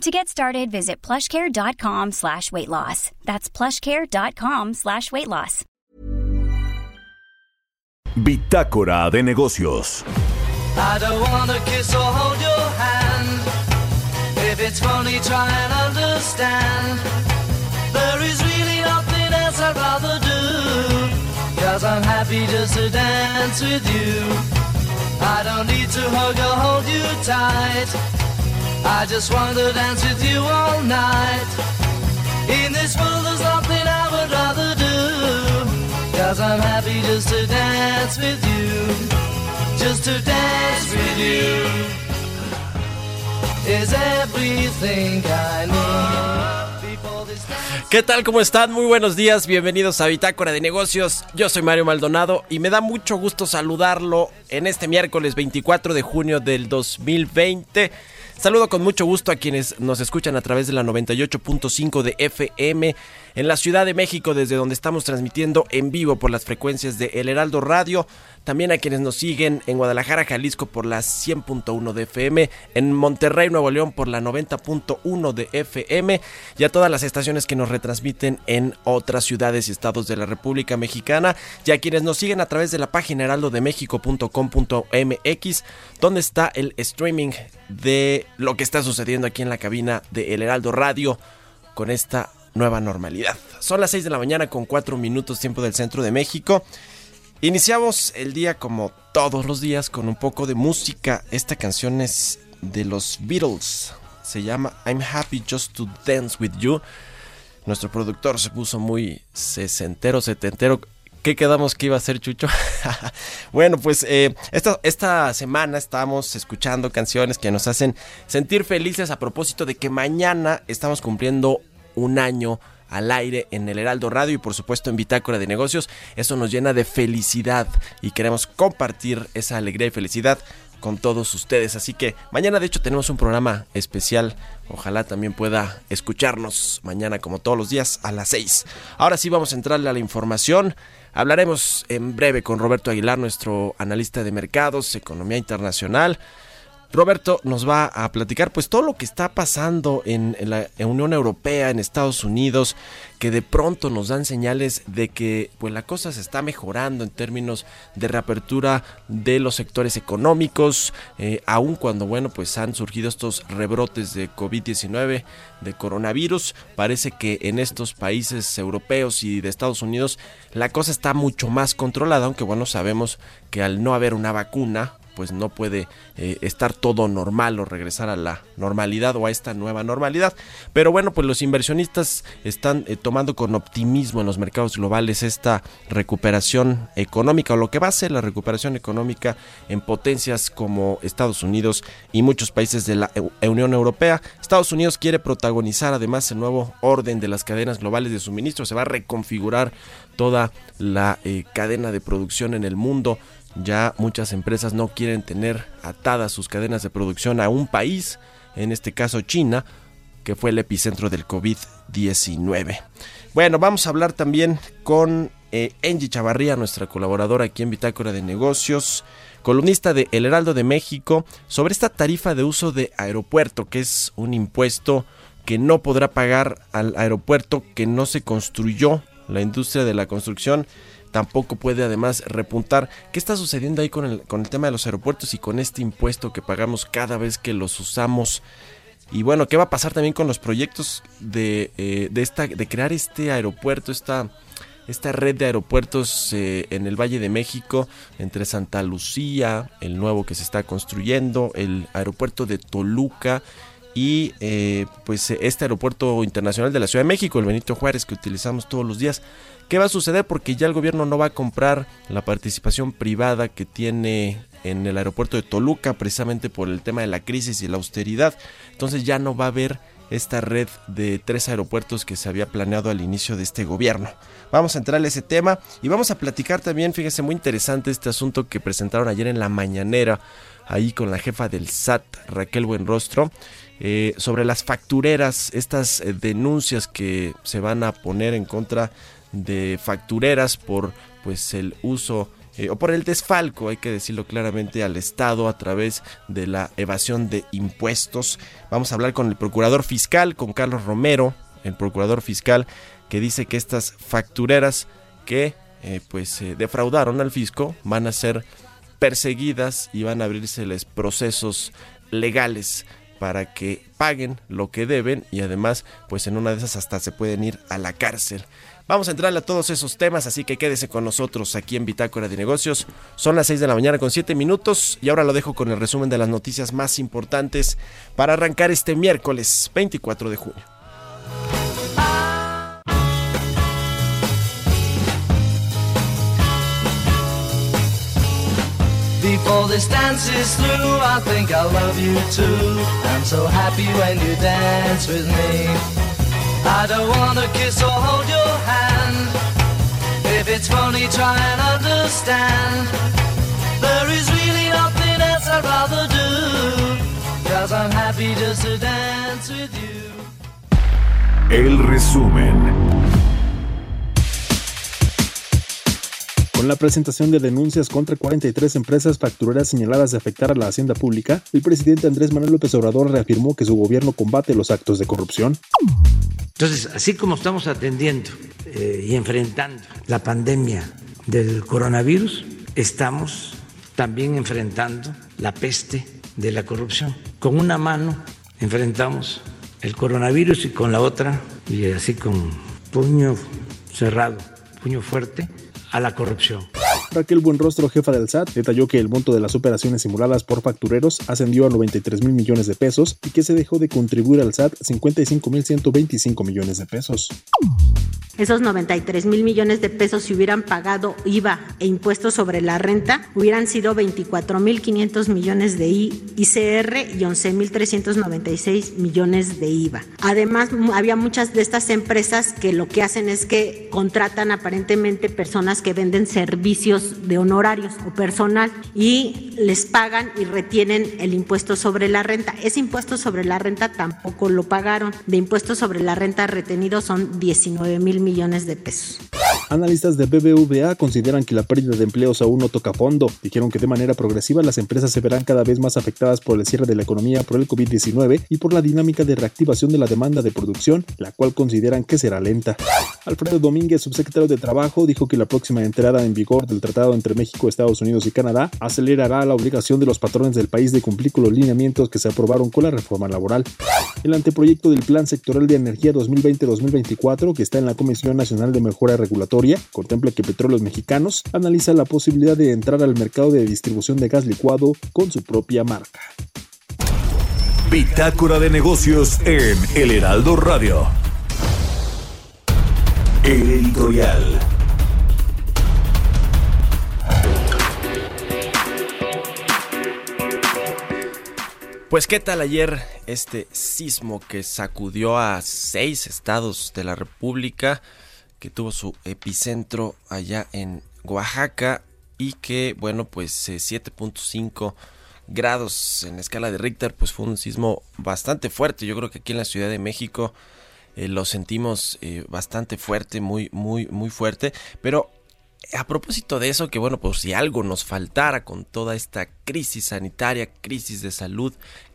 To get started, visit plushcare.com slash weight loss. That's plushcare.com slash weight loss. Bitácora de negocios. I don't wanna kiss or hold your hand. If it's funny, try and understand. There is really nothing else I'd rather do. Cause I'm happy just to dance with you. I don't need to hug or hold you tight. I just want to dance with you all night. In this world, there's nothing I would rather do. Cause I'm happy just to dance with you. Just to dance with you. Is everything I need. ¿Qué tal? ¿Cómo están? Muy buenos días, bienvenidos a Bitácora de Negocios. Yo soy Mario Maldonado y me da mucho gusto saludarlo en este miércoles 24 de junio del 2020. Saludo con mucho gusto a quienes nos escuchan a través de la 98.5 de FM en la Ciudad de México, desde donde estamos transmitiendo en vivo por las frecuencias de El Heraldo Radio. También a quienes nos siguen en Guadalajara, Jalisco por la 100.1 de FM, en Monterrey, Nuevo León por la 90.1 de FM y a todas las estaciones que nos retransmiten en otras ciudades y estados de la República Mexicana. Y a quienes nos siguen a través de la página heraldodemexico.com.mx donde está el streaming de lo que está sucediendo aquí en la cabina de El Heraldo Radio con esta nueva normalidad. Son las 6 de la mañana con 4 minutos tiempo del centro de México. Iniciamos el día como todos los días con un poco de música. Esta canción es de los Beatles. Se llama I'm Happy Just to Dance with You. Nuestro productor se puso muy sesentero, setentero. ¿Qué quedamos que iba a ser Chucho? bueno, pues eh, esta, esta semana estamos escuchando canciones que nos hacen sentir felices a propósito de que mañana estamos cumpliendo un año al aire en el Heraldo Radio y por supuesto en Bitácora de Negocios. Eso nos llena de felicidad y queremos compartir esa alegría y felicidad con todos ustedes. Así que mañana de hecho tenemos un programa especial. Ojalá también pueda escucharnos mañana como todos los días a las 6. Ahora sí vamos a entrarle a la información. Hablaremos en breve con Roberto Aguilar, nuestro analista de mercados, economía internacional. Roberto nos va a platicar pues todo lo que está pasando en, la Unión Europea, en Estados Unidos, que de pronto nos dan señales de que pues la cosa se está mejorando en términos de reapertura de los sectores económicos, eh, aun cuando bueno pues han surgido estos rebrotes de COVID-19, de coronavirus, parece que en estos países europeos y de Estados Unidos la cosa está mucho más controlada, aunque bueno sabemos que al no haber una vacuna pues no puede eh, estar todo normal o regresar a la normalidad o a esta nueva normalidad. Pero bueno, pues los inversionistas están eh, tomando con optimismo en los mercados globales esta recuperación económica o lo que va a ser la recuperación económica en potencias como Estados Unidos y muchos países de la Unión Europea. Estados Unidos quiere protagonizar además el nuevo orden de las cadenas globales de suministro. Se va a reconfigurar toda la eh, cadena de producción en el mundo. Ya muchas empresas no quieren tener atadas sus cadenas de producción a un país, en este caso China, que fue el epicentro del COVID-19. Bueno, vamos a hablar también con eh, Angie Chavarría, nuestra colaboradora aquí en Bitácora de Negocios, columnista de El Heraldo de México, sobre esta tarifa de uso de aeropuerto, que es un impuesto que no podrá pagar al aeropuerto que no se construyó. La industria de la construcción tampoco puede además repuntar. ¿Qué está sucediendo ahí con el, con el tema de los aeropuertos y con este impuesto que pagamos cada vez que los usamos? Y bueno, ¿qué va a pasar también con los proyectos de, eh, de, esta, de crear este aeropuerto, esta, esta red de aeropuertos eh, en el Valle de México, entre Santa Lucía, el nuevo que se está construyendo, el aeropuerto de Toluca y eh, pues este aeropuerto internacional de la Ciudad de México, el Benito Juárez que utilizamos todos los días. ¿Qué va a suceder? Porque ya el gobierno no va a comprar la participación privada que tiene en el aeropuerto de Toluca precisamente por el tema de la crisis y la austeridad. Entonces ya no va a haber esta red de tres aeropuertos que se había planeado al inicio de este gobierno. Vamos a entrar a ese tema y vamos a platicar también, fíjese, muy interesante este asunto que presentaron ayer en la mañanera, ahí con la jefa del SAT, Raquel Buenrostro, eh, sobre las factureras, estas eh, denuncias que se van a poner en contra de factureras por pues el uso eh, o por el desfalco, hay que decirlo claramente, al Estado a través de la evasión de impuestos. Vamos a hablar con el procurador fiscal, con Carlos Romero, el procurador fiscal, que dice que estas factureras que pues eh, defraudaron al fisco van a ser perseguidas y van a abrirseles procesos legales para que paguen lo que deben y además pues en una de esas hasta se pueden ir a la cárcel. Vamos a entrarle a todos esos temas, así que quédese con nosotros aquí en Bitácora de Negocios. Son las 6 de la mañana con 7 minutos y ahora lo dejo con el resumen de las noticias más importantes para arrancar este miércoles 24 de junio. Before this dance is through, I think I love you too. I'm so happy when you dance with me. I don't wanna kiss or hold your hand. If it's funny, try and understand. There is really nothing else I'd rather do. Cause I'm happy just to dance with you. El resumen. Con la presentación de denuncias contra 43 empresas factureras señaladas de afectar a la hacienda pública, el presidente Andrés Manuel López Obrador reafirmó que su gobierno combate los actos de corrupción. Entonces, así como estamos atendiendo eh, y enfrentando la pandemia del coronavirus, estamos también enfrentando la peste de la corrupción. Con una mano enfrentamos el coronavirus y con la otra, y así con puño cerrado, puño fuerte, a la corrupción. Raquel Buenrostro, jefa del SAT, detalló que el monto de las operaciones simuladas por factureros ascendió a 93 mil millones de pesos y que se dejó de contribuir al SAT 55 mil 125 millones de pesos. Esos 93 mil millones de pesos, si hubieran pagado IVA e impuestos sobre la renta, hubieran sido 24 mil 500 millones de ICR y 11 mil 396 millones de IVA. Además, había muchas de estas empresas que lo que hacen es que contratan aparentemente personas que venden servicios de honorarios o personal y les pagan y retienen el impuesto sobre la renta. Ese impuesto sobre la renta tampoco lo pagaron. De impuestos sobre la renta retenido son 19 mil millones de pesos. Analistas de BBVA consideran que la pérdida de empleos aún no toca fondo. Dijeron que de manera progresiva las empresas se verán cada vez más afectadas por el cierre de la economía por el COVID-19 y por la dinámica de reactivación de la demanda de producción, la cual consideran que será lenta. Alfredo Domínguez, subsecretario de Trabajo, dijo que la próxima entrada en vigor del tratado entre México, Estados Unidos y Canadá acelerará la obligación de los patrones del país de cumplir con los lineamientos que se aprobaron con la reforma laboral. El anteproyecto del Plan Sectorial de Energía 2020-2024, que está en la Comisión Nacional de Mejora Regulatoria contempla que Petróleos Mexicanos analiza la posibilidad de entrar al mercado de distribución de gas licuado con su propia marca. Bitácora de negocios en El Heraldo Radio. El editorial. Pues qué tal ayer este sismo que sacudió a seis estados de la República, que tuvo su epicentro allá en Oaxaca y que, bueno, pues 7.5 eh, grados en la escala de Richter, pues fue un sismo bastante fuerte. Yo creo que aquí en la Ciudad de México eh, lo sentimos eh, bastante fuerte, muy, muy, muy fuerte. Pero a propósito de eso, que bueno, pues si algo nos faltara con toda esta crisis sanitaria, crisis de salud,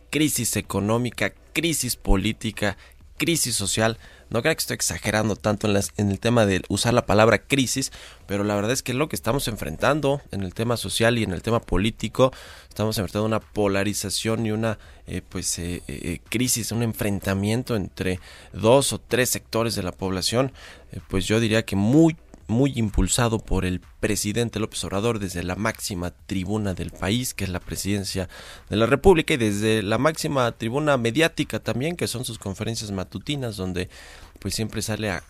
crisis económica, crisis política, crisis social, no creo que estoy exagerando tanto en, en, el tema de usar la palabra crisis, pero la verdad es que lo que estamos enfrentando en el tema social y en el tema político, estamos enfrentando una polarización y una eh, pues eh, eh, crisis, un enfrentamiento entre dos o tres sectores de la población, pues yo diría que muy muy impulsado por el presidente López Obrador desde la máxima tribuna del país, que es la presidencia de la República, y desde la máxima tribuna mediática también, que son sus conferencias matutinas, donde pues siempre sale a,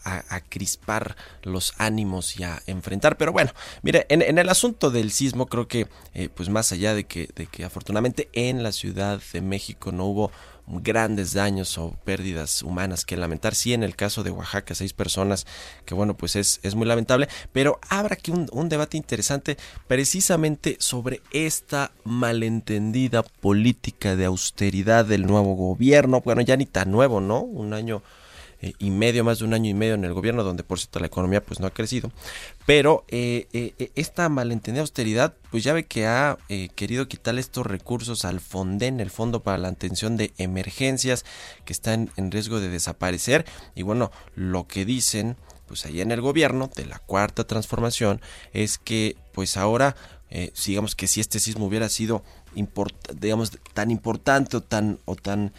crispar los ánimos y a enfrentar. Pero bueno, mire, en, el asunto del sismo creo que, eh, pues más allá de que, de que afortunadamente en la Ciudad de México no hubo grandes daños o pérdidas humanas que lamentar. Sí, en el caso de Oaxaca, seis personas, que bueno, pues es, es muy lamentable, pero habrá aquí un, un debate interesante precisamente sobre esta malentendida política de austeridad del nuevo gobierno. Bueno, ya ni tan nuevo, ¿no? Un año eh, y medio, más de un año y medio en el gobierno, donde por cierto la economía pues no ha crecido. Pero eh, eh, esta malentendida austeridad, pues ya ve que ha querido quitarle estos recursos al Fonden, el Fondo para la Atención de Emergencias, que están en riesgo de desaparecer. Y bueno, lo que dicen pues allá en el gobierno de la cuarta transformación es que pues ahora digamos que si este sismo hubiera sido digamos tan importante o tan o tan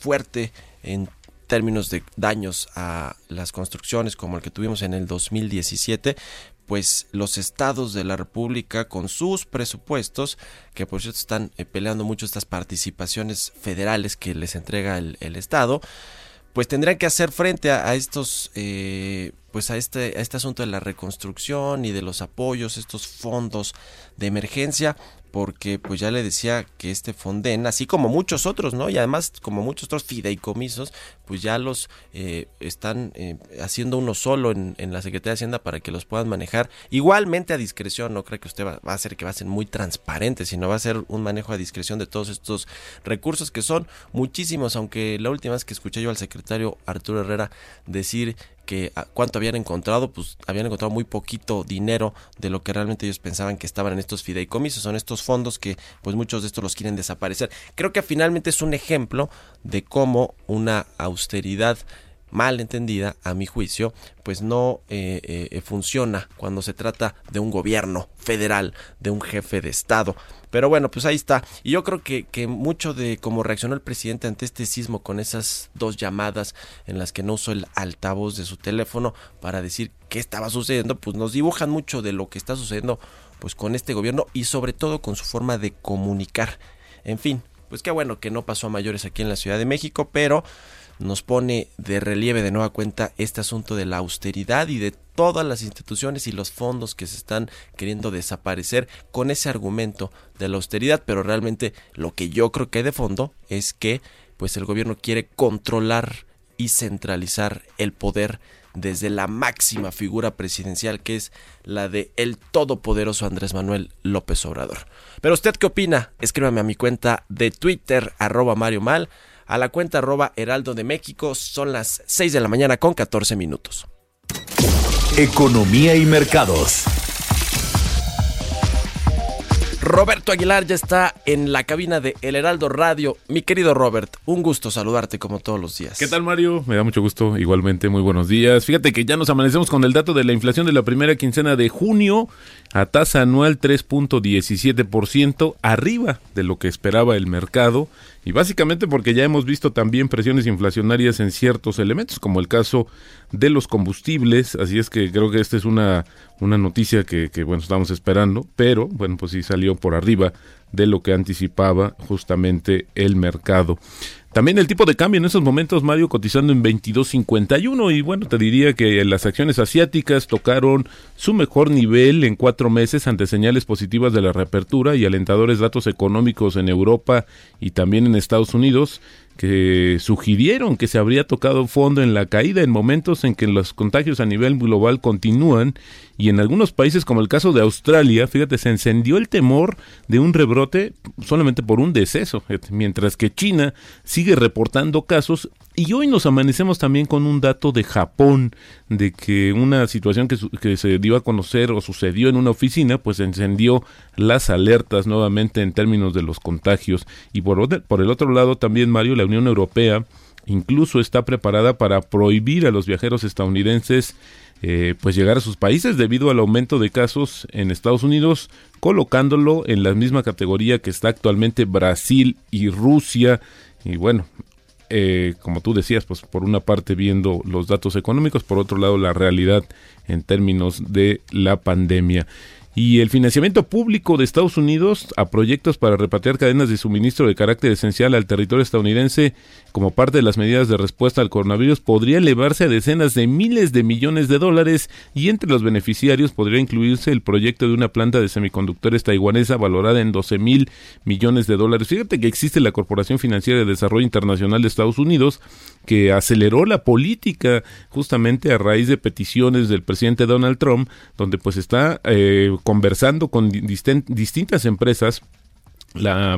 fuerte en términos de daños a las construcciones como el que tuvimos en el 2017, pues los estados de la República con sus presupuestos, que por cierto están eh, peleando mucho estas participaciones federales que les entrega el, Estado, pues tendrán que hacer frente a, estos, eh, pues a este, a este asunto de la reconstrucción y de los apoyos, estos fondos de emergencia, porque pues ya le decía que este Fonden, así como muchos otros, ¿no? Y además como muchos otros fideicomisos, pues ya los eh, están eh, haciendo uno solo en, la Secretaría de Hacienda para que los puedan manejar igualmente a discreción, no creo que usted va, a hacer que va a ser muy transparente, sino va a ser un manejo a discreción de todos estos recursos que son muchísimos, aunque la última vez que escuché yo al secretario Arturo Herrera decir que ah, cuánto habían encontrado, pues habían encontrado muy poquito dinero de lo que realmente ellos pensaban que estaban en estos fideicomisos, son estos fondos que pues muchos de estos los quieren desaparecer. Creo que finalmente es un ejemplo de cómo una austeridad mal entendida, a mi juicio, pues no eh, eh, funciona cuando se trata de un gobierno federal, de un jefe de Estado. Pero bueno, pues ahí está. Y yo creo que, que mucho de cómo reaccionó el presidente ante este sismo con esas dos llamadas en las que no usó el altavoz de su teléfono para decir qué estaba sucediendo, pues nos dibujan mucho de lo que está sucediendo pues con este gobierno y sobre todo con su forma de comunicar. En fin, pues qué bueno que no pasó a mayores aquí en la Ciudad de México, pero nos pone de relieve de nueva cuenta este asunto de la austeridad y de todas las instituciones y los fondos que se están queriendo desaparecer con ese argumento de la austeridad, pero realmente lo que yo creo que hay de fondo es que pues el gobierno quiere controlar y centralizar el poder desde la máxima figura presidencial que es la de el todopoderoso Andrés Manuel López Obrador. Pero usted qué opina? Escríbame a mi cuenta de Twitter arroba Mario Mal a la cuenta arroba Heraldo de México. Son las 6 de la mañana con 14 minutos. Economía y mercados. Roberto Aguilar ya está en la cabina de El Heraldo Radio. Mi querido Robert, un gusto saludarte como todos los días. ¿Qué tal Mario? Me da mucho gusto, igualmente, muy buenos días. Fíjate que ya nos amanecemos con el dato de la inflación de la primera quincena de junio a tasa anual 3.17%, arriba de lo que esperaba el mercado y básicamente porque ya hemos visto también presiones inflacionarias en ciertos elementos, como el caso de los combustibles, así es que creo que esta es una, una noticia que, que, bueno, estamos esperando, pero bueno, pues sí salió por arriba de lo que anticipaba justamente el mercado. También el tipo de cambio en esos momentos, Mario, cotizando en 22.51 y bueno, te diría que las acciones asiáticas tocaron su mejor nivel en cuatro meses ante señales positivas de la reapertura y alentadores datos económicos en Europa y también en Estados Unidos que sugirieron que se habría tocado fondo en la caída en momentos en que los contagios a nivel global continúan y en algunos países como el caso de Australia, fíjate, se encendió el temor de un rebrote solamente por un deceso, mientras que China sigue reportando casos y hoy nos amanecemos también con un dato de Japón, de que una situación que, que, se dio a conocer o sucedió en una oficina, pues encendió las alertas nuevamente en términos de los contagios. Y por, por el otro lado también, Mario, la Unión Europea incluso está preparada para prohibir a los viajeros estadounidenses eh, pues llegar a sus países debido al aumento de casos en Estados Unidos, colocándolo en la misma categoría que está actualmente Brasil y Rusia. Y bueno, eh, como tú decías, pues por una parte viendo los datos económicos, por otro lado la realidad en términos de la pandemia. Y el financiamiento público de Estados Unidos a proyectos para repatriar cadenas de suministro de carácter esencial al territorio estadounidense como parte de las medidas de respuesta al coronavirus podría elevarse a decenas de miles de millones de dólares y entre los beneficiarios podría incluirse el proyecto de una planta de semiconductores taiwanesa valorada en 12 mil millones de dólares. Fíjate que existe la Corporación Financiera de Desarrollo Internacional de Estados Unidos que aceleró la política justamente a raíz de peticiones del presidente Donald Trump, donde pues está eh, conversando con distintas empresas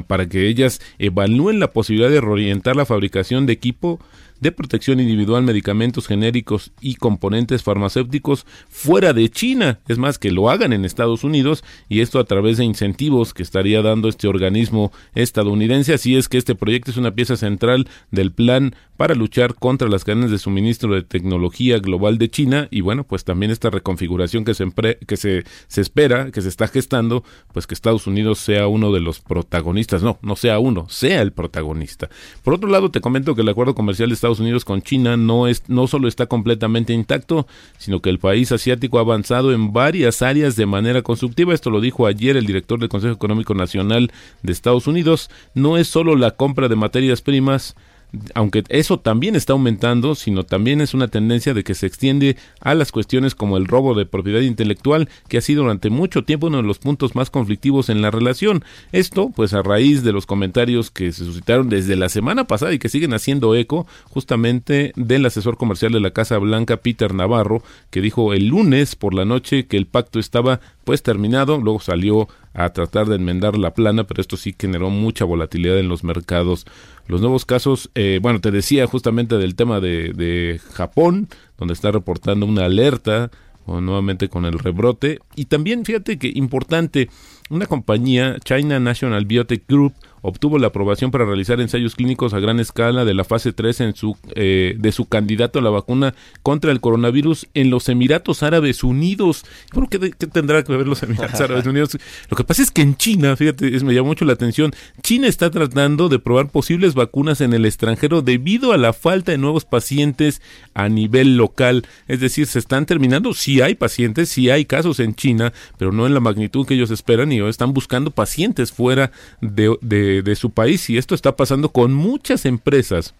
para que ellas evalúen la posibilidad de reorientar la fabricación de equipo de protección individual, medicamentos genéricos y componentes farmacéuticos fuera de China. Es más, que lo hagan en Estados Unidos y esto a través de incentivos que estaría dando este organismo estadounidense. Así es que este proyecto es una pieza central del plan para luchar contra las cadenas de suministro de tecnología global de China y bueno, pues también esta reconfiguración que se, que se, se espera, que se está gestando, pues que Estados Unidos sea uno de los protagonistas. No, no sea uno, sea el protagonista. Por otro lado, te comento que el acuerdo comercial de Estados Unidos con China no, es, no solo está completamente intacto, sino que el país asiático ha avanzado en varias áreas de manera constructiva. Esto lo dijo ayer el director del Consejo Económico Nacional de Estados Unidos. No es solo la compra de materias primas, aunque eso también está aumentando, sino también es una tendencia de que se extiende a las cuestiones como el robo de propiedad intelectual, que ha sido durante mucho tiempo uno de los puntos más conflictivos en la relación. Esto, pues a raíz de los comentarios que se suscitaron desde la semana pasada y que siguen haciendo eco, justamente del asesor comercial de la Casa Blanca, Peter Navarro, que dijo el lunes por la noche que el pacto estaba pues terminado, luego salió a tratar de enmendar la plana, pero esto sí generó mucha volatilidad en los mercados. Los nuevos casos, eh, bueno, te decía justamente del tema de, Japón, donde está reportando una alerta nuevamente con el rebrote. Y también fíjate que importante, una compañía, China National Biotech Group, obtuvo la aprobación para realizar ensayos clínicos a gran escala de la fase 3 en su, eh, de su candidato a la vacuna contra el coronavirus en los Emiratos Árabes Unidos. ¿Por qué, tendrá que ver los Emiratos Árabes Unidos? Lo que pasa es que en China, fíjate, me llamó mucho la atención, China está tratando de probar posibles vacunas en el extranjero debido a la falta de nuevos pacientes a nivel local. Es decir, se están terminando, sí hay pacientes, sí hay casos en China, pero no en la magnitud que ellos esperan y están buscando pacientes fuera de, de de, su país y esto está pasando con muchas empresas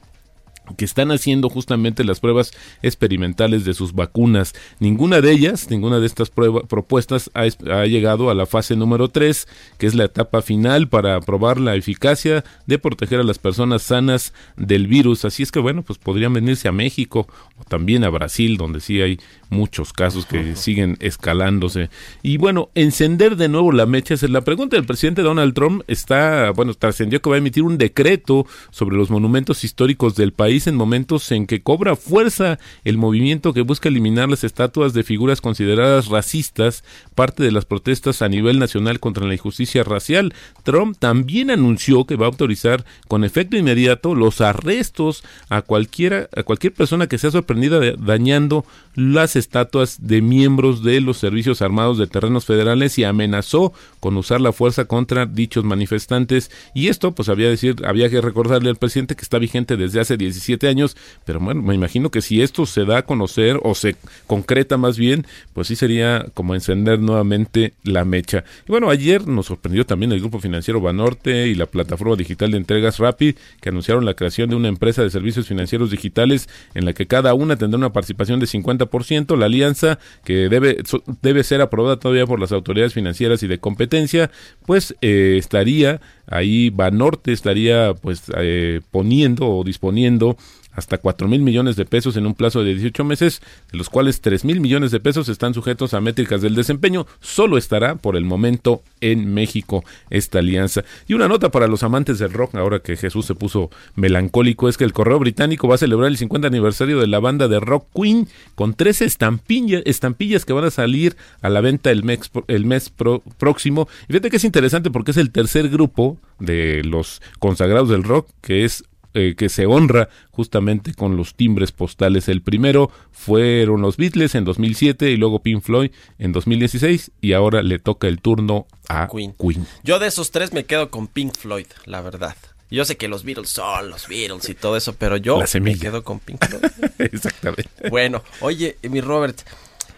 que están haciendo justamente las pruebas experimentales de sus vacunas. Ninguna de ellas, ninguna de estas pruebas, propuestas ha, ha, llegado a la fase número 3, que es la etapa final para probar la eficacia de proteger a las personas sanas del virus. Así es que bueno, pues podrían venirse a México o también a Brasil, donde sí hay muchos casos que siguen escalándose. Y bueno, encender de nuevo la mecha es la pregunta del presidente Donald Trump. Está, bueno, trascendió que va a emitir un decreto sobre los monumentos históricos del país en momentos en que cobra fuerza el movimiento que busca eliminar las estatuas de figuras consideradas racistas, parte de las protestas a nivel nacional contra la injusticia racial. Trump también anunció que va a autorizar con efecto inmediato los arrestos a cualquiera, a cualquier persona que sea sorprendida dañando las estatuas de miembros de los servicios armados de terrenos federales y amenazó con usar la fuerza contra dichos manifestantes. Y esto, pues había, decir, había que recordarle al presidente que está vigente desde hace 17 años, pero bueno, me imagino que si esto se da a conocer o se concreta más bien, pues sí sería como encender nuevamente la mecha. Y bueno, ayer nos sorprendió también el grupo financiero Banorte y la plataforma digital de entregas Rapid, que anunciaron la creación de una empresa de servicios financieros digitales en la que cada una tendrá una participación de 50% la alianza que debe, debe ser aprobada todavía por las autoridades financieras y de competencia, pues eh, estaría ahí Banorte estaría pues eh, poniendo o disponiendo hasta 4 mil millones de pesos en un plazo de 18 meses, de los cuales 3 mil millones de pesos están sujetos a métricas del desempeño. Solo estará por el momento en México esta alianza. Y una nota para los amantes del rock, ahora que Jesús se puso melancólico, es que el Correo Británico va a celebrar el 50 aniversario de la banda de rock Queen con 13 estampillas, estampillas que van a salir a la venta el mes, el mes próximo. Y fíjate que es interesante porque es el tercer grupo de los consagrados del rock que es eh, que se honra justamente con los timbres postales. El primero fueron los Beatles en 2007 y luego Pink Floyd en 2016 y ahora le toca el turno a Queen. Yo de esos tres me quedo con Pink Floyd, la verdad. Yo sé que los Beatles son los Beatles y todo eso, pero yo me quedo con Pink Floyd. Exactamente. Bueno, oye, mi Robert,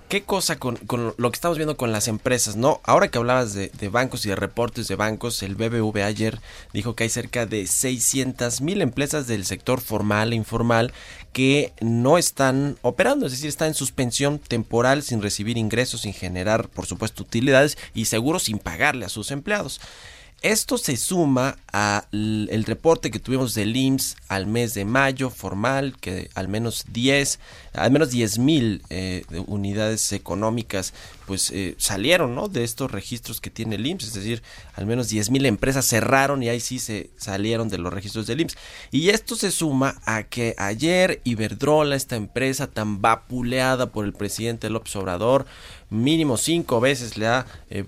¿Qué cosa con, con lo que estamos viendo con las empresas? no Ahora que hablabas de, bancos y de reportes de bancos, el BBVA ayer dijo que hay cerca de 600 mil empresas del sector formal e informal que no están operando, es decir, están en suspensión temporal sin recibir ingresos, sin generar, por supuesto, utilidades y seguro sin pagarle a sus empleados. Esto se suma al el reporte que tuvimos del IMSS al mes de mayo formal, que al menos 10, al menos 10 mil eh, unidades económicas pues eh, salieron ¿no? de estos registros que tiene el IMSS, es decir, al menos 10 mil empresas cerraron y ahí sí se salieron de los registros del IMSS. Y esto se suma a que ayer Iberdrola, esta empresa tan vapuleada por el presidente López Obrador, mínimo cinco veces le ha, eh,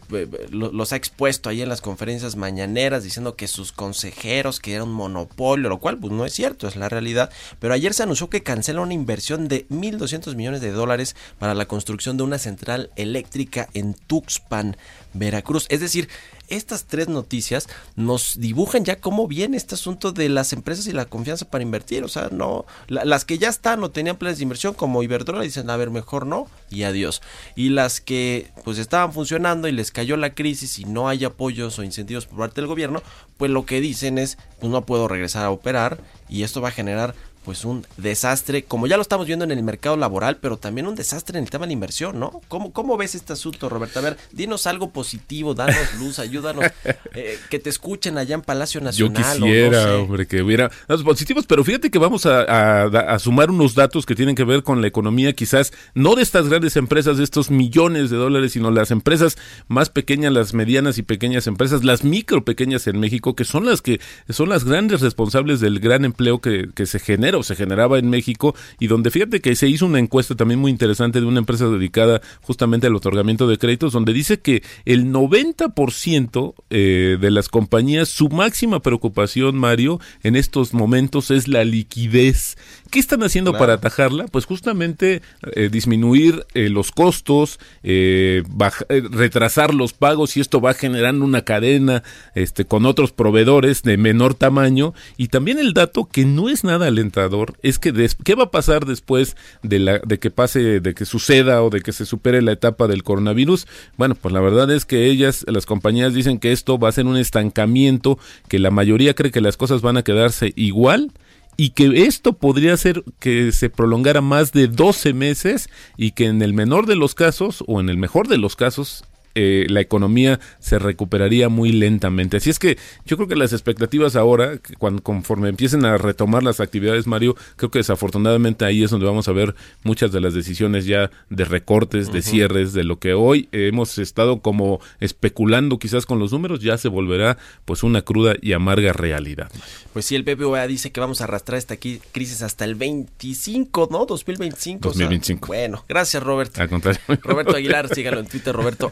los ha expuesto ahí en las conferencias mañaneras diciendo que sus consejeros que era un monopolio, lo cual pues no es cierto, es la realidad, pero ayer se anunció que cancela una inversión de 1.200 millones de dólares para la construcción de una central eléctrica en Tuxpan, Veracruz. Es decir, estas tres noticias nos dibujan ya cómo viene este asunto de las empresas y la confianza para invertir. O sea, no, las que ya están o tenían planes de inversión como Iberdrola dicen, a ver, mejor no y adiós. Y las que pues estaban funcionando y les cayó la crisis y no hay apoyos o incentivos por parte del gobierno, pues lo que dicen es, pues no puedo regresar a operar y esto va a generar pues un desastre, como ya lo estamos viendo en el mercado laboral, pero también un desastre en el tema de inversión, ¿no? ¿Cómo, cómo ves este asunto, Roberto? A ver, dinos algo positivo, danos luz, ayúdanos, eh, que te escuchen allá en Palacio Nacional. Yo quisiera, hombre, que hubiera datos positivos, pero fíjate que vamos a, sumar unos datos que tienen que ver con la economía, quizás no de estas grandes empresas, de estos millones de dólares, sino las empresas más pequeñas, las medianas y pequeñas empresas, las micro pequeñas en México, que son las que son las grandes responsables del gran empleo que, que se genera se generaba en México y donde fíjate que se hizo una encuesta también muy interesante de una empresa dedicada justamente al otorgamiento de créditos donde dice que el 90% eh, de las compañías su máxima preocupación Mario en estos momentos es la liquidez. ¿Qué están haciendo para atajarla? Pues justamente eh, disminuir eh, los costos, retrasar los pagos y esto va generando una cadena este, con otros proveedores de menor tamaño y también el dato que no es nada alentador es que qué va a pasar después de, la, de que pase, de que suceda o de que se supere la etapa del coronavirus. Bueno, pues la verdad es que ellas, las compañías dicen que esto va a ser un estancamiento, que la mayoría cree que las cosas van a quedarse igual y que esto podría ser que se prolongara más de 12 meses y que en el menor de los casos o en el mejor de los casos eh, la economía se recuperaría muy lentamente. Así es que yo creo que las expectativas ahora, cuando, conforme empiecen a retomar las actividades, Mario, creo que desafortunadamente ahí es donde vamos a ver muchas de las decisiones ya de recortes, de cierres, de lo que hoy hemos estado como especulando quizás con los números, ya se volverá pues una cruda y amarga realidad. Pues sí, el BBVA dice que vamos a arrastrar esta crisis hasta el 25, ¿no? 2025. 2025. bueno, gracias Robert. Al contrario. Roberto Aguilar, sígalo en Twitter, Roberto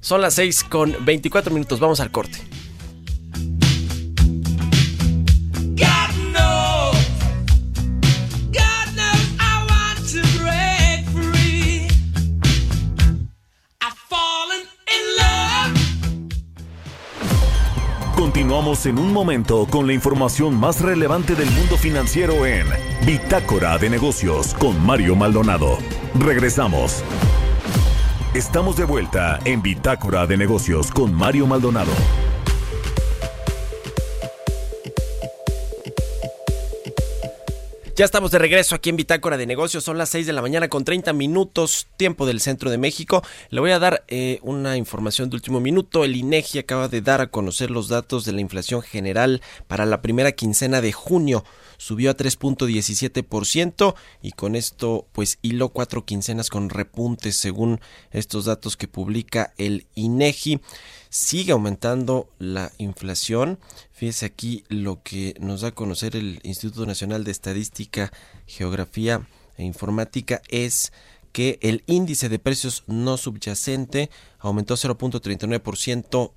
Son las 6 con 24 minutos. Vamos al corte. Continuamos en un momento con la información más relevante del mundo financiero en Bitácora de Negocios con Mario Maldonado. Regresamos. Estamos de vuelta en Bitácora de Negocios con Mario Maldonado. Ya estamos de regreso aquí en Bitácora de Negocios. Son las 6 de la mañana con 30 minutos, tiempo del centro de México. Le voy a dar eh, una información de último minuto. El INEGI acaba de dar a conocer los datos de la inflación general para la primera quincena de junio subió a 3.17% y con esto pues hiló cuatro quincenas con repuntes según estos datos que publica el INEGI. Sigue aumentando la inflación. Fíjese aquí lo que nos da a conocer el Instituto Nacional de Estadística, Geografía e Informática es que el índice de precios no subyacente aumentó 0.39%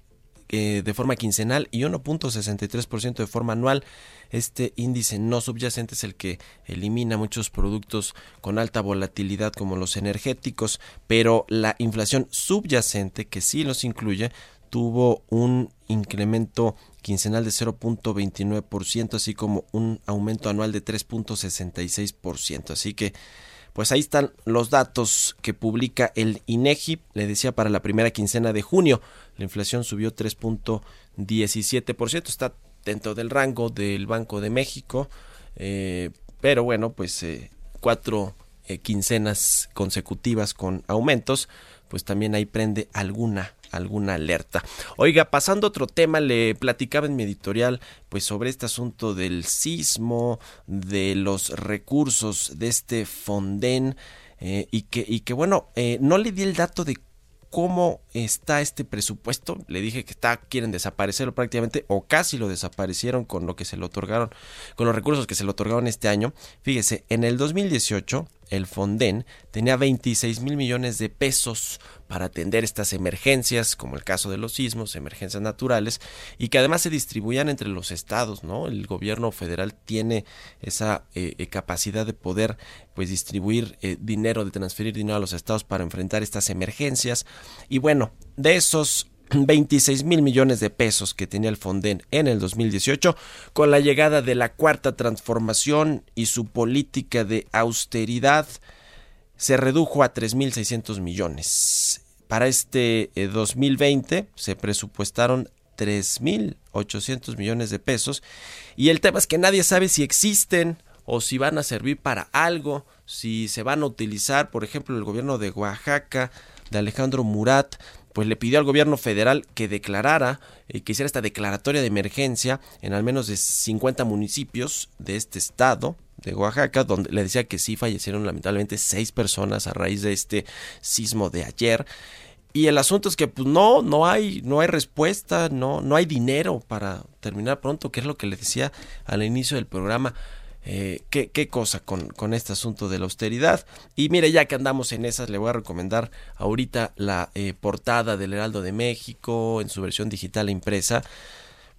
eh, de forma quincenal y 1.63% de forma anual. Este índice no subyacente es el que elimina muchos productos con alta volatilidad como los energéticos, pero la inflación subyacente, que sí los incluye, tuvo un incremento quincenal de 0.29%, así como un aumento anual de 3.66%. Así que pues ahí están los datos que publica el INEGI, le decía para la primera quincena de junio, la inflación subió 3.17%, está dentro del rango del Banco de México, eh, pero bueno, pues eh, cuatro eh, quincenas consecutivas con aumentos, pues también ahí prende alguna alguna alerta. Oiga, pasando a otro tema, le platicaba en mi editorial pues sobre este asunto del sismo, de los recursos de este Fonden eh, y que y que bueno, eh, no le di el dato de cómo está este presupuesto. Le dije que está, quieren desaparecerlo prácticamente o casi lo desaparecieron con lo que se le otorgaron, con los recursos que se le otorgaron este año. Fíjese, en el 2018 el Fonden tenía 26 mil millones de pesos para atender estas emergencias, como el caso de los sismos, emergencias naturales, y que además se distribuían entre los estados, ¿no? El gobierno federal tiene esa eh, eh, capacidad de poder, pues, distribuir eh, dinero, de transferir dinero a los estados para enfrentar estas emergencias. Y bueno, de esos 26 mil millones de pesos que tenía el Fonden en el 2018, con la llegada de la cuarta transformación y su política de austeridad, se redujo a 3.600 millones. Para este 2020 eh, se presupuestaron 3.800 millones de pesos y el tema es que nadie sabe si existen o si van a servir para algo, si se van a utilizar, por ejemplo, el gobierno de Oaxaca, de Alejandro Murat, pues le pidió al gobierno federal que declarara, eh, que hiciera esta declaratoria de emergencia en al menos de 50 municipios de este estado, de Oaxaca, donde le decía que sí fallecieron lamentablemente seis personas a raíz de este sismo de ayer. Y el asunto es que pues no, no hay, no hay respuesta, no, no hay dinero para terminar pronto, que es lo que le decía al inicio del programa. Eh, ¿qué, cosa con, con, este asunto de la austeridad. Y mire, ya que andamos en esas, le voy a recomendar ahorita la eh, portada del Heraldo de México en su versión digital e impresa.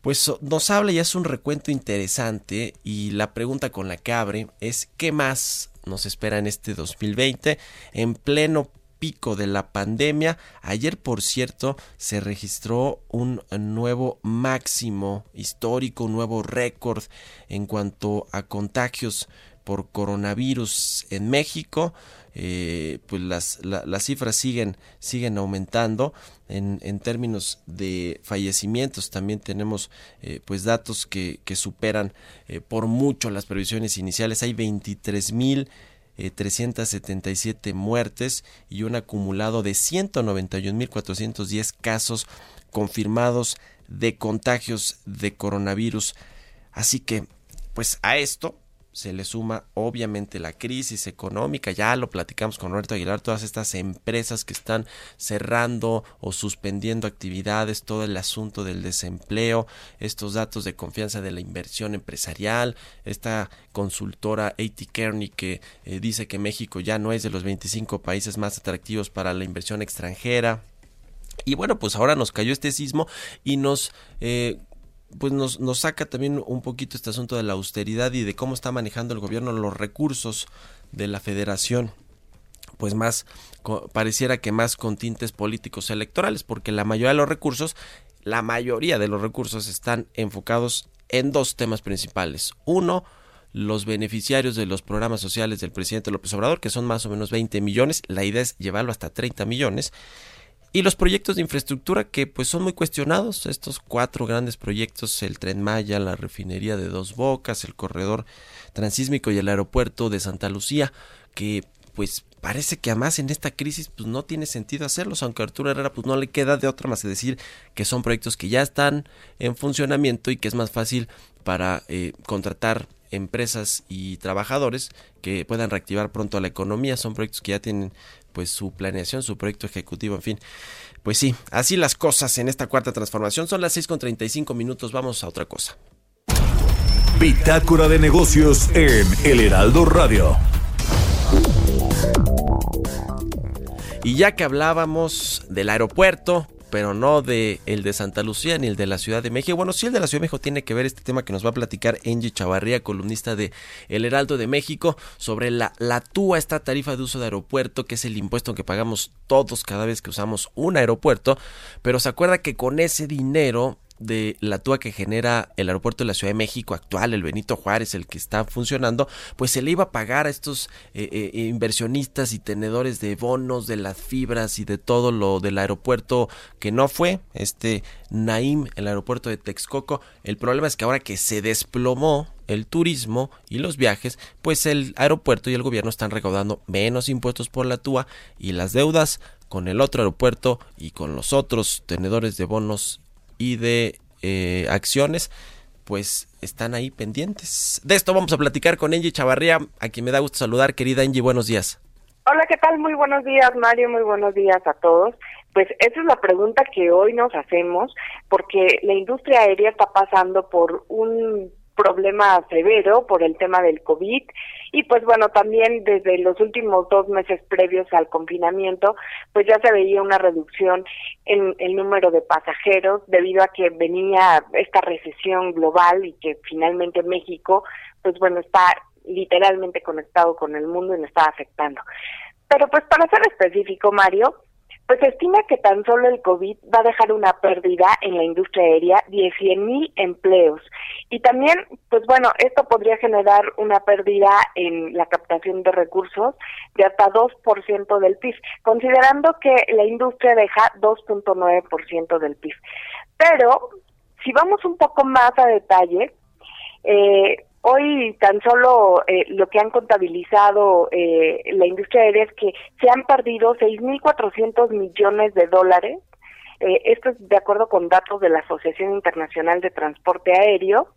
Pues nos habla y hace un recuento interesante y la pregunta con la que abre es ¿qué más nos espera en este 2020 en pleno pico de la pandemia. Ayer, por cierto, se registró un nuevo máximo histórico, un nuevo récord en cuanto a contagios por coronavirus en México. Eh, pues las, las, cifras siguen, siguen aumentando. En, en, términos de fallecimientos también tenemos eh, pues datos que, que superan eh, por mucho las previsiones iniciales. Hay 23 mil 377 eh, muertes y un acumulado de 191.410 casos confirmados de contagios de coronavirus. Así que, pues a esto se le suma obviamente la crisis económica, ya lo platicamos con Roberto Aguilar, todas estas empresas que están cerrando o suspendiendo actividades, todo el asunto del desempleo, estos datos de confianza de la inversión empresarial, esta consultora A.T. Kearney que eh, dice que México ya no es de los 25 países más atractivos para la inversión extranjera. Y bueno, pues ahora nos cayó este sismo y nos eh, pues nos, nos saca también un poquito este asunto de la austeridad y de cómo está manejando el gobierno los recursos de la federación. Pues más pareciera que más con tintes políticos electorales porque la mayoría de los recursos la mayoría de los recursos están enfocados en dos temas principales. Uno los beneficiarios de los programas sociales del presidente López Obrador que son más o menos 20 millones. La idea es llevarlo hasta 30 millones y los proyectos de infraestructura que pues son muy cuestionados, estos cuatro grandes proyectos, el tren Maya, la refinería de Dos Bocas, el corredor transísmico y el aeropuerto de Santa Lucía, que pues parece que además en esta crisis pues no tiene sentido hacerlos, aunque Arturo Herrera pues no le queda de otra más que decir que son proyectos que ya están en funcionamiento y que es más fácil para eh, contratar empresas y trabajadores que puedan reactivar pronto la economía, son proyectos que ya tienen pues su planeación, su proyecto ejecutivo, en fin. Pues sí, así las cosas en esta cuarta transformación. Son las 6 con 35 minutos, vamos a otra cosa. Bitácora de negocios en El Heraldo Radio. Y ya que hablábamos del aeropuerto, pero no de el de Santa Lucía ni el de la Ciudad de México. Bueno, sí el de la Ciudad de México tiene que ver este tema que nos va a platicar Angie Chavarría, columnista de El Heraldo de México, sobre la, la TUA, esta tarifa de uso de aeropuerto, que es el impuesto que pagamos todos cada vez que usamos un aeropuerto, pero se acuerda que con ese dinero de la TUA que genera el aeropuerto de la Ciudad de México actual, el Benito Juárez, el que está funcionando, pues se le iba a pagar a estos eh, eh, inversionistas y tenedores de bonos, de las fibras y de todo lo del aeropuerto que no fue, este Naim, el aeropuerto de Texcoco. El problema es que ahora que se desplomó el turismo y los viajes, pues el aeropuerto y el gobierno están recaudando menos impuestos por la TUA y las deudas con el otro aeropuerto y con los otros tenedores de bonos y de eh, acciones, pues están ahí pendientes. De esto vamos a platicar con Angie Chavarría, a quien me da gusto saludar. Querida Angie, buenos días. Hola, ¿qué tal? Muy buenos días, Mario. Muy buenos días a todos. Pues esa es la pregunta que hoy nos hacemos, porque la industria aérea está pasando por un problema severo por el tema del COVID y pues bueno, también desde los últimos dos meses previos al confinamiento, pues ya se veía una reducción en el número de pasajeros debido a que venía esta recesión global y que finalmente México, pues bueno, está literalmente conectado con el mundo y nos está afectando. Pero pues para ser específico, Mario, pues estima que tan solo el COVID va a dejar una pérdida en la industria aérea de 100 mil empleos. Y también, pues bueno, esto podría generar una pérdida en la captación de recursos de hasta 2% del PIB, considerando que la industria deja 2.9% del PIB. Pero, si vamos un poco más a detalle, eh, Hoy tan solo eh, lo que han contabilizado eh, la industria aérea es que se han perdido 6.400 millones de dólares. Eh, esto es de acuerdo con datos de la Asociación Internacional de Transporte Aéreo.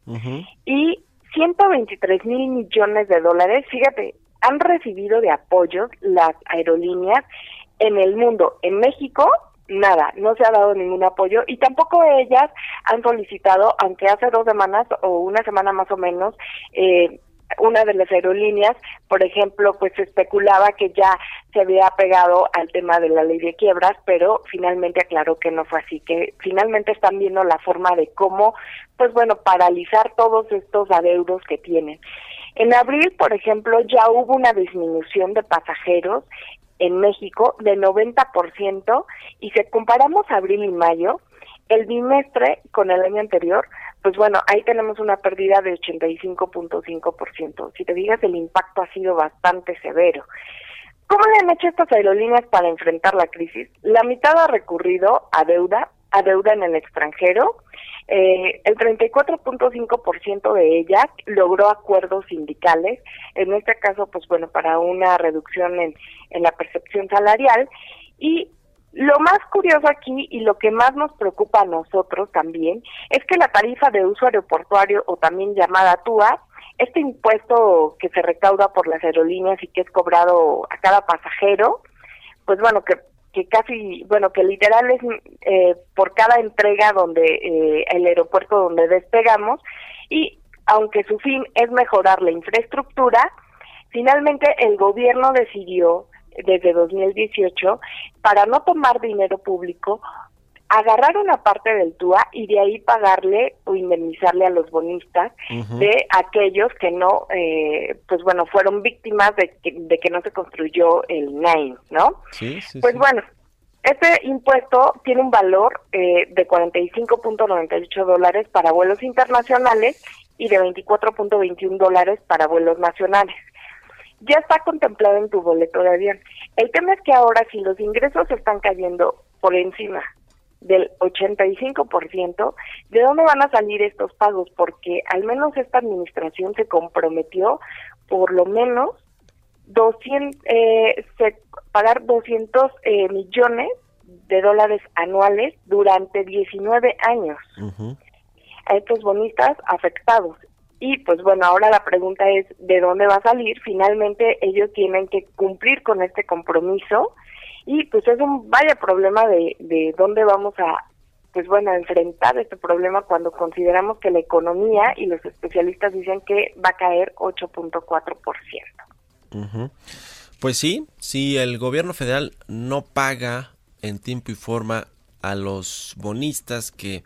Y 123 mil millones de dólares, fíjate, han recibido de apoyos las aerolíneas en el mundo. En México, nada, no se ha dado ningún apoyo y tampoco ellas han solicitado, aunque hace dos semanas o una semana más o menos, eh, una de las aerolíneas, por ejemplo, pues se especulaba que ya se había pegado al tema de la ley de quiebras, pero finalmente aclaró que no fue así, que finalmente están viendo la forma de cómo, pues bueno, paralizar todos estos adeudos que tienen. En abril, por ejemplo, ya hubo una disminución de pasajeros en México de 90% y si comparamos abril y mayo, el bimestre con el año anterior, pues bueno, ahí tenemos una pérdida de 85.5%. Si te digas, el impacto ha sido bastante severo. ¿Cómo le han hecho estas aerolíneas para enfrentar la crisis? La mitad ha recurrido a deuda, a deuda en el extranjero, eh, el 34.5% de ellas logró acuerdos sindicales, en este caso, pues bueno, para una reducción en, en la percepción salarial. Y lo más curioso aquí y lo que más nos preocupa a nosotros también es que la tarifa de uso aeroportuario o también llamada TUA, este impuesto que se recauda por las aerolíneas y que es cobrado a cada pasajero, pues bueno, que que casi, bueno, que literal es eh, por cada entrega donde eh, el aeropuerto donde despegamos y aunque su fin es mejorar la infraestructura, finalmente el gobierno decidió desde 2018 para no tomar dinero público agarrar una parte del TUA y de ahí pagarle o indemnizarle a los bonistas de aquellos que no, eh, pues bueno, fueron víctimas de que, de que no se construyó el NAIM, ¿no? Sí, sí, pues bueno, este impuesto tiene un valor eh, de 45.98 dólares para vuelos internacionales y de 24.21 dólares para vuelos nacionales. Ya está contemplado en tu boleto de avión. El tema es que ahora si los ingresos están cayendo por encima del 85%, ¿de dónde van a salir estos pagos? Porque al menos esta administración se comprometió por lo menos 200, eh, pagar 200 eh, millones de dólares anuales durante 19 años a estos bonistas afectados. Y pues bueno, ahora la pregunta es, ¿de dónde va a salir? Finalmente ellos tienen que cumplir con este compromiso y pues es un vaya problema de, de dónde vamos a pues bueno, enfrentar este problema cuando consideramos que la economía y los especialistas dicen que va a caer 8.4%. Pues sí, si el gobierno federal no paga en tiempo y forma a los bonistas que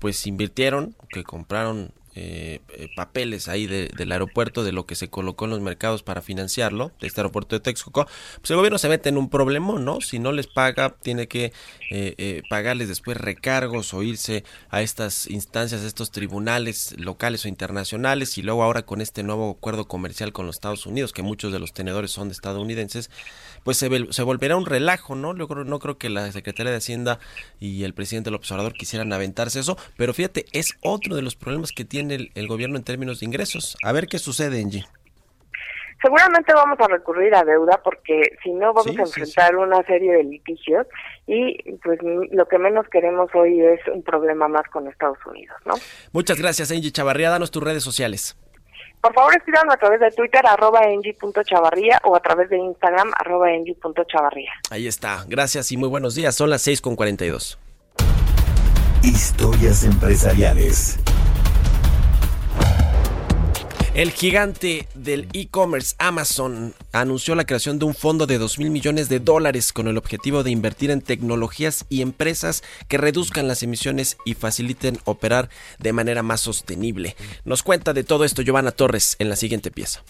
pues invirtieron, que compraron eh, eh, papeles ahí del aeropuerto, de lo que se colocó en los mercados para financiarlo, de este aeropuerto de Texcoco, pues el gobierno se mete en un problema, ¿no? Si no les paga, tiene que eh, pagarles después recargos o irse a estas instancias, a estos tribunales locales o internacionales, y luego ahora con este nuevo acuerdo comercial con los Estados Unidos, que muchos de los tenedores son de estadounidenses, pues se, volverá un relajo, ¿no? Yo no creo que la Secretaría de Hacienda y el presidente del observador quisieran aventarse eso, pero fíjate, es otro de los problemas que tiene el, gobierno en términos de ingresos. A ver qué sucede, Angie. Seguramente vamos a recurrir a deuda porque si no vamos a enfrentar una serie de litigios y pues lo que menos queremos hoy es un problema más con Estados Unidos, ¿no? Muchas gracias, Angie Chavarría. Danos tus redes sociales. Por favor, escríbanme a través de Twitter, arroba engie.chavarría o a través de Instagram, arroba engie.chavarría. Ahí está. Gracias y muy buenos días. Son las 6.42. Historias empresariales. El gigante del e-commerce Amazon anunció la creación de un fondo de 2 mil millones de dólares con el objetivo de invertir en tecnologías y empresas que reduzcan las emisiones y faciliten operar de manera más sostenible. Nos cuenta de todo esto Giovanna Torres en la siguiente pieza.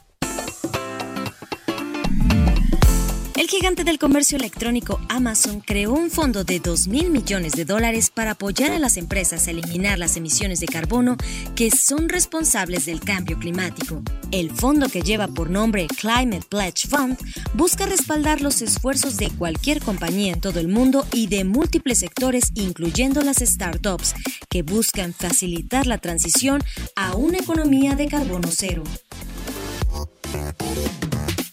Gigante del comercio electrónico Amazon creó un fondo de 2 mil millones de dólares para apoyar a las empresas a eliminar las emisiones de carbono que son responsables del cambio climático. El fondo que lleva por nombre Climate Pledge Fund busca respaldar los esfuerzos de cualquier compañía en todo el mundo y de múltiples sectores, incluyendo las startups, que buscan facilitar la transición a una economía de carbono cero.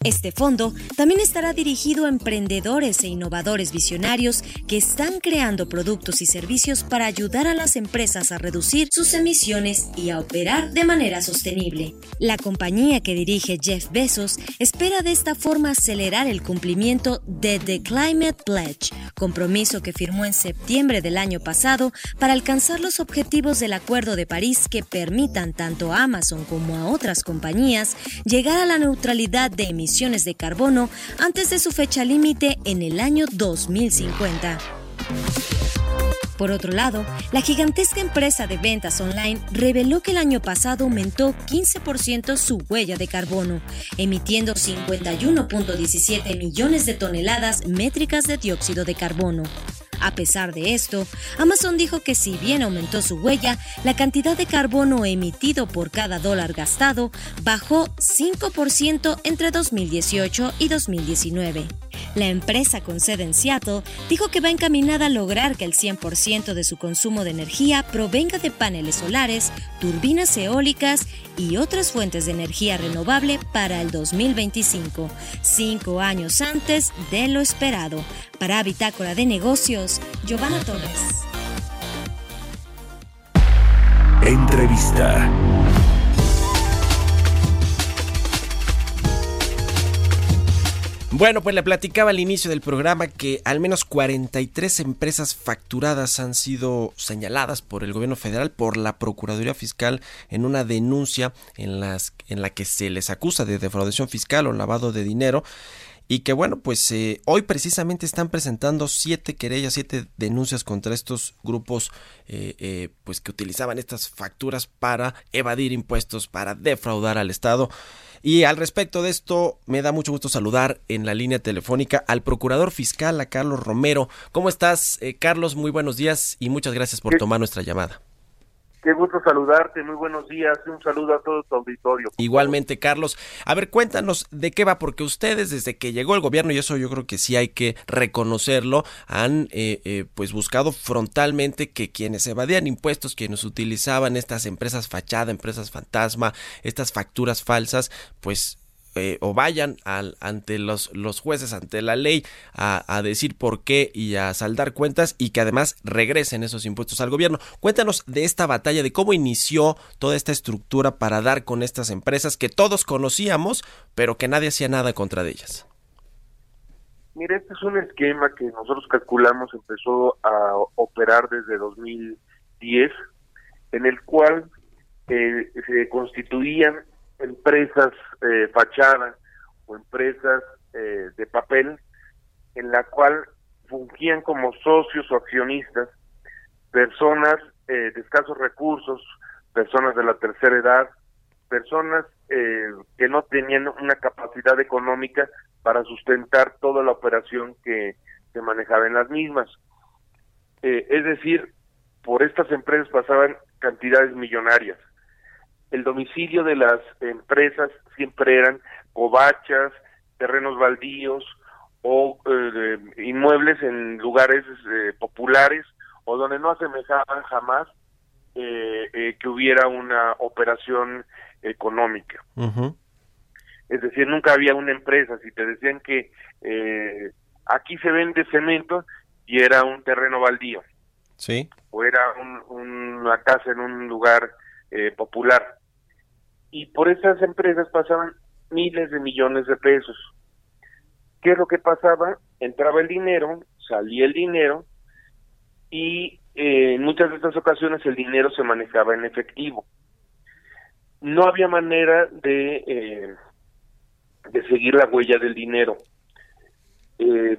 Este fondo también estará dirigido a emprendedores e innovadores visionarios que están creando productos y servicios para ayudar a las empresas a reducir sus emisiones y a operar de manera sostenible. La compañía que dirige Jeff Bezos espera de esta forma acelerar el cumplimiento de The Climate Pledge, compromiso que firmó en septiembre del año pasado para alcanzar los objetivos del Acuerdo de París que permitan tanto a Amazon como a otras compañías llegar a la neutralidad de emisiones de carbono antes de su fecha límite en el año 2050. Por otro lado, la gigantesca empresa de ventas online reveló que el año pasado aumentó 15% su huella de carbono, emitiendo 51.17 millones de toneladas métricas de dióxido de carbono. A pesar de esto, Amazon dijo que si bien aumentó su huella, la cantidad de carbono emitido por cada dólar gastado bajó 5% entre 2018 y 2019. La empresa con sede en Seattle dijo que va encaminada a lograr que el 100% de su consumo de energía provenga de paneles solares, turbinas eólicas y otras fuentes de energía renovable para el 2025, cinco años antes de lo esperado. Para Bitácora de Negocios, Giovanna Torres. Entrevista. Bueno, pues le platicaba al inicio del programa que al menos 43 empresas facturadas han sido señaladas por el gobierno federal, por la Procuraduría Fiscal, en una denuncia en, las, en la que se les acusa de defraudación fiscal o lavado de dinero y que bueno, pues eh, hoy precisamente están presentando siete querellas, siete denuncias contra estos grupos eh, eh, pues que utilizaban estas facturas para evadir impuestos, para defraudar al Estado. Y al respecto de esto, me da mucho gusto saludar en la línea telefónica al procurador fiscal, a Carlos Romero. ¿Cómo estás, eh, Carlos? Muy buenos días y muchas gracias por tomar nuestra llamada. Qué gusto saludarte, muy buenos días, un saludo a todo tu auditorio. Igualmente, Carlos. A ver, cuéntanos de qué va, porque ustedes desde que llegó el gobierno, y eso yo creo que sí hay que reconocerlo, han eh, eh, pues buscado frontalmente que quienes evadían impuestos, quienes utilizaban estas empresas fachada, empresas fantasma, estas facturas falsas, pues eh, o vayan al, ante los, los, jueces, ante la ley, a, decir por qué y a saldar cuentas y que además regresen esos impuestos al gobierno. Cuéntanos de esta batalla, de cómo inició toda esta estructura para dar con estas empresas que todos conocíamos, pero que nadie hacía nada contra de ellas. Mire, este es un esquema que nosotros calculamos empezó a operar desde 2010, en el cual eh, se constituían empresas eh, fachada o empresas eh, de papel en la cual fungían como socios o accionistas personas eh, de escasos recursos, personas de la tercera edad, personas eh, que no tenían una capacidad económica para sustentar toda la operación que se manejaba en las mismas. Eh, es decir, por estas empresas pasaban cantidades millonarias. El domicilio de las empresas siempre eran covachas, terrenos baldíos o eh, inmuebles en lugares eh, populares o donde no asemejaban jamás eh, que hubiera una operación económica. Es decir, nunca había una empresa. Si te decían que aquí se vende cemento y era un terreno baldío. Sí. O era una casa en un lugar popular. Y por esas empresas pasaban miles de millones de pesos. ¿Qué es lo que pasaba? Entraba el dinero, salía el dinero y eh, en muchas de estas ocasiones el dinero se manejaba en efectivo. No había manera de, eh, de seguir la huella del dinero. Eh,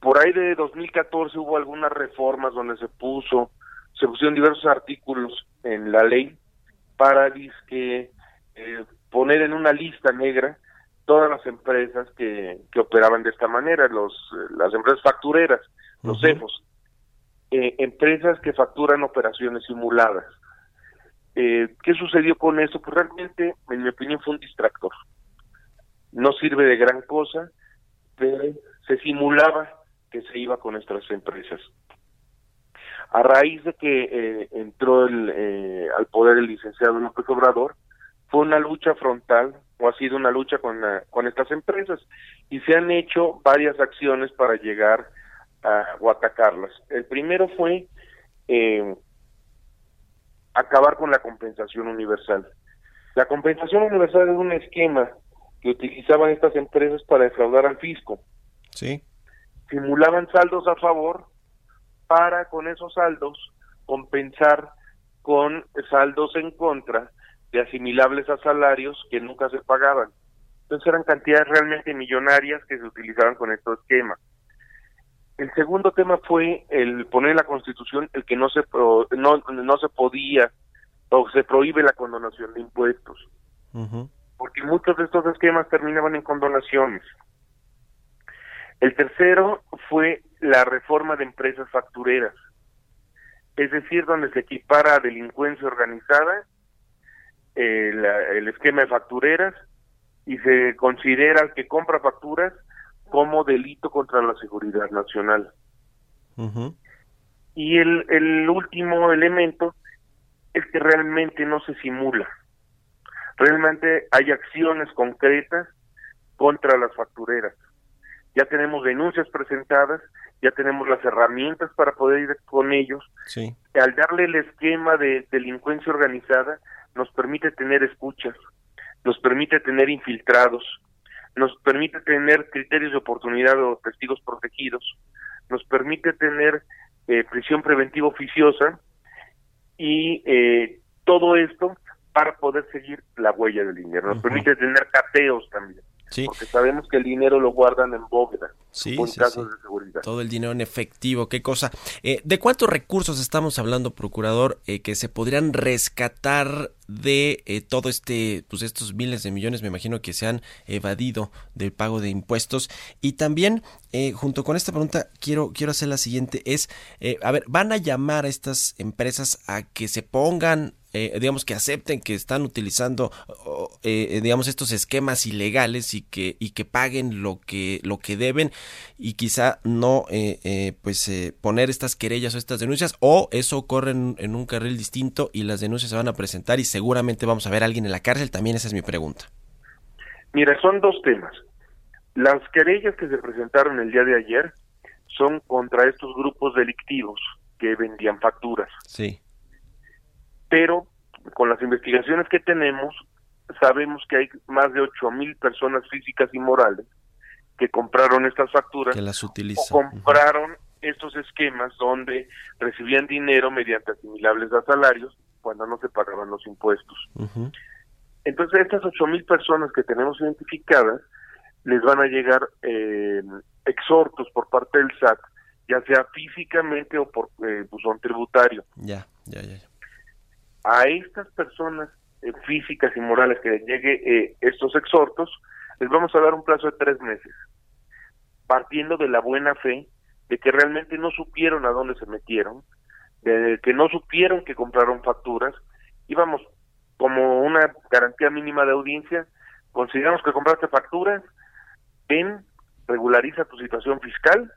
por ahí de 2014 hubo algunas reformas donde se puso, se pusieron diversos artículos en la ley para que poner en una lista negra todas las empresas que, que operaban de esta manera, los las empresas factureras, los CEFOS, eh, empresas que facturan operaciones simuladas. Eh, ¿Qué sucedió con eso? Pues realmente, en mi opinión, fue un distractor. No sirve de gran cosa, pero se simulaba que se iba con nuestras empresas. A raíz de que eh, entró el, eh, al poder el licenciado López Obrador, fue una lucha frontal o ha sido una lucha con, con estas empresas y se han hecho varias acciones para llegar a, o atacarlas. El primero fue eh, acabar con la compensación universal. La compensación universal es un esquema que utilizaban estas empresas para defraudar al fisco. Sí. Simulaban saldos a favor para con esos saldos compensar con saldos en contra de asimilables a salarios que nunca se pagaban. Entonces eran cantidades realmente millonarias que se utilizaban con este esquema. El segundo tema fue el poner en la Constitución el que no se no, no se podía o se prohíbe la condonación de impuestos. Porque muchos de estos esquemas terminaban en condonaciones. El tercero fue la reforma de empresas factureras, es decir, donde se equipara delincuencia organizada el, esquema de factureras y se considera al que compra facturas como delito contra la seguridad nacional. Y el, el último elemento es que realmente no se simula. Realmente hay acciones concretas contra las factureras. Ya tenemos denuncias presentadas, ya tenemos las herramientas para poder ir con ellos. Sí. Al darle el esquema de delincuencia organizada, nos permite tener escuchas, nos permite tener infiltrados, nos permite tener criterios de oportunidad o testigos protegidos, nos permite tener eh, prisión preventiva oficiosa y eh, todo esto para poder seguir la huella del dinero. Nos permite tener cateos también. Porque sabemos que el dinero lo guardan en bóveda. Sí, casos de seguridad. Todo el dinero en efectivo, qué cosa. Eh, ¿De cuántos recursos estamos hablando, procurador, eh, que se podrían rescatar de eh, todo este, pues estos miles de millones, me imagino que se han evadido del pago de impuestos? Y también, junto con esta pregunta, quiero, quiero hacer la siguiente, es, a ver, ¿van a llamar a estas empresas a que se pongan eh, digamos que acepten que están utilizando eh, digamos estos esquemas ilegales y que y que paguen lo que lo que deben y quizá no eh, pues poner estas querellas o estas denuncias o eso ocurre en, un carril distinto y las denuncias se van a presentar y seguramente vamos a ver a alguien en la cárcel también esa es mi pregunta. Mira son dos temas. Las querellas que se presentaron el día de ayer son contra estos grupos delictivos que vendían facturas. Sí pero con las investigaciones que tenemos, sabemos que hay más de ocho mil personas físicas y morales que compraron estas facturas que las o compraron estos esquemas donde recibían dinero mediante asimilables a salarios cuando no se pagaban los impuestos. Entonces, estas ocho mil personas que tenemos identificadas les van a llegar eh, exhortos por parte del SAT, ya sea físicamente o por eh, buzón tributario. Ya, ya, ya a estas personas eh, físicas y morales que llegue eh, estos exhortos, les vamos a dar un plazo de tres meses, partiendo de la buena fe de que realmente no supieron a dónde se metieron, de que no supieron que compraron facturas, y vamos, como una garantía mínima de audiencia, consideramos que compraste facturas, ven, regulariza tu situación fiscal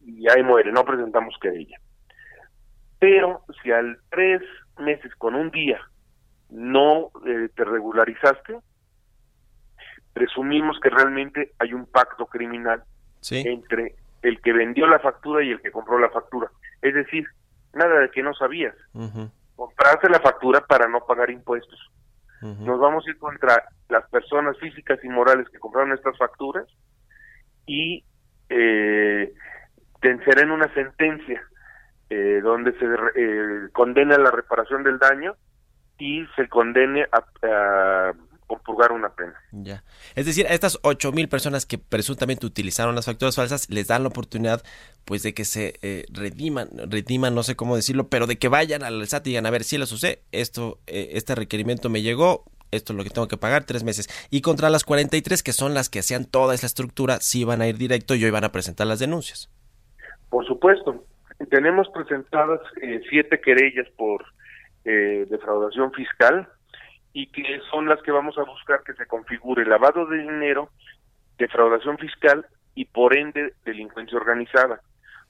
y ahí muere, no presentamos querella. Pero si al tres meses con un día no eh, te regularizaste, presumimos que realmente hay un pacto criminal entre el que vendió la factura y el que compró la factura. Es decir, nada de que no sabías. Compraste la factura para no pagar impuestos. Nos vamos a ir contra las personas físicas y morales que compraron estas facturas y eh, en una sentencia eh, donde se eh, condena la reparación del daño y se condene a, a compurgar una pena. Ya. Es decir, a estas ocho mil personas que presuntamente utilizaron las facturas falsas les dan la oportunidad pues de que se eh, rediman, rediman, no sé cómo decirlo, pero de que vayan al SAT y digan, a ver, si las usé, esto, eh, este requerimiento me llegó, esto es lo que tengo que pagar, tres meses. Y contra las 43, que son las que hacían toda esa estructura, sí van a ir directo y hoy van a presentar las denuncias. Por supuesto. Tenemos presentadas eh, siete querellas por defraudación fiscal, y que son las que vamos a buscar que se configure lavado de dinero, defraudación fiscal y por ende delincuencia organizada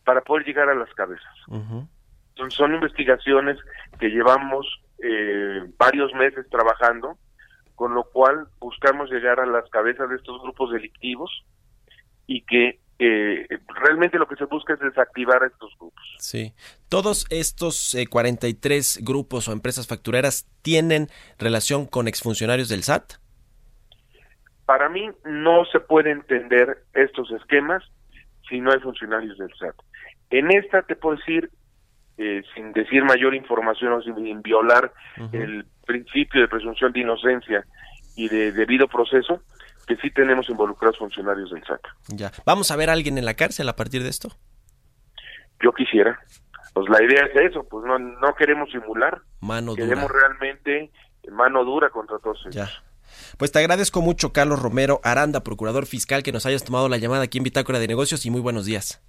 para poder llegar a las cabezas. son, investigaciones que llevamos eh, varios meses trabajando, con lo cual buscamos llegar a las cabezas de estos grupos delictivos y que eh, realmente lo que se busca es desactivar a estos grupos. Sí. ¿Todos estos 43 eh, grupos o empresas factureras tienen relación con exfuncionarios del SAT? Para mí no se puede entender estos esquemas si no hay funcionarios del SAT. En esta te puedo decir, eh, sin decir mayor información o sin violar el principio de presunción de inocencia y de debido proceso, que sí tenemos involucrados funcionarios del SAT. Ya. ¿Vamos a ver a alguien en la cárcel a partir de esto? Yo quisiera. Pues la idea es eso, pues no, no queremos simular. Mano queremos realmente mano dura contra todos ellos. Ya. Pues te agradezco mucho, Carlos Romero Aranda, procurador fiscal, que nos hayas tomado la llamada aquí en Bitácora de Negocios y muy buenos días.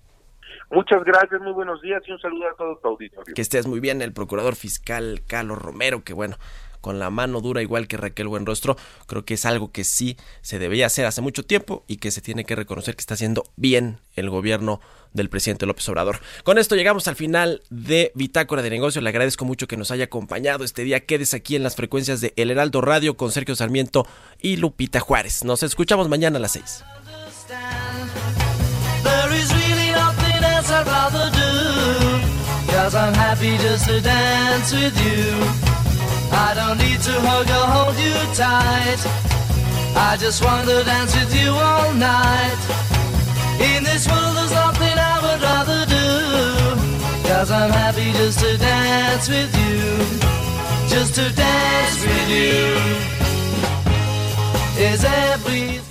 Muchas gracias, muy buenos días y un saludo a todo tu auditorio. Que estés muy bien, el procurador fiscal Carlos Romero, que bueno, con la mano dura igual que Raquel Buenrostro, creo que es algo que sí se debería hacer hace mucho tiempo y que se tiene que reconocer que está haciendo bien el gobierno del presidente López Obrador. Con esto llegamos al final de Bitácora de Negocios. Le agradezco mucho que nos haya acompañado este día. Quedes aquí en las frecuencias de El Heraldo Radio con Sergio Sarmiento y Lupita Juárez. Nos escuchamos mañana a las 6. I don't need to hug or hold you tight. I just want to dance with you all night. In this world, there's nothing I would rather do. Cause I'm happy just to dance with you. Just to dance with you. Is everything.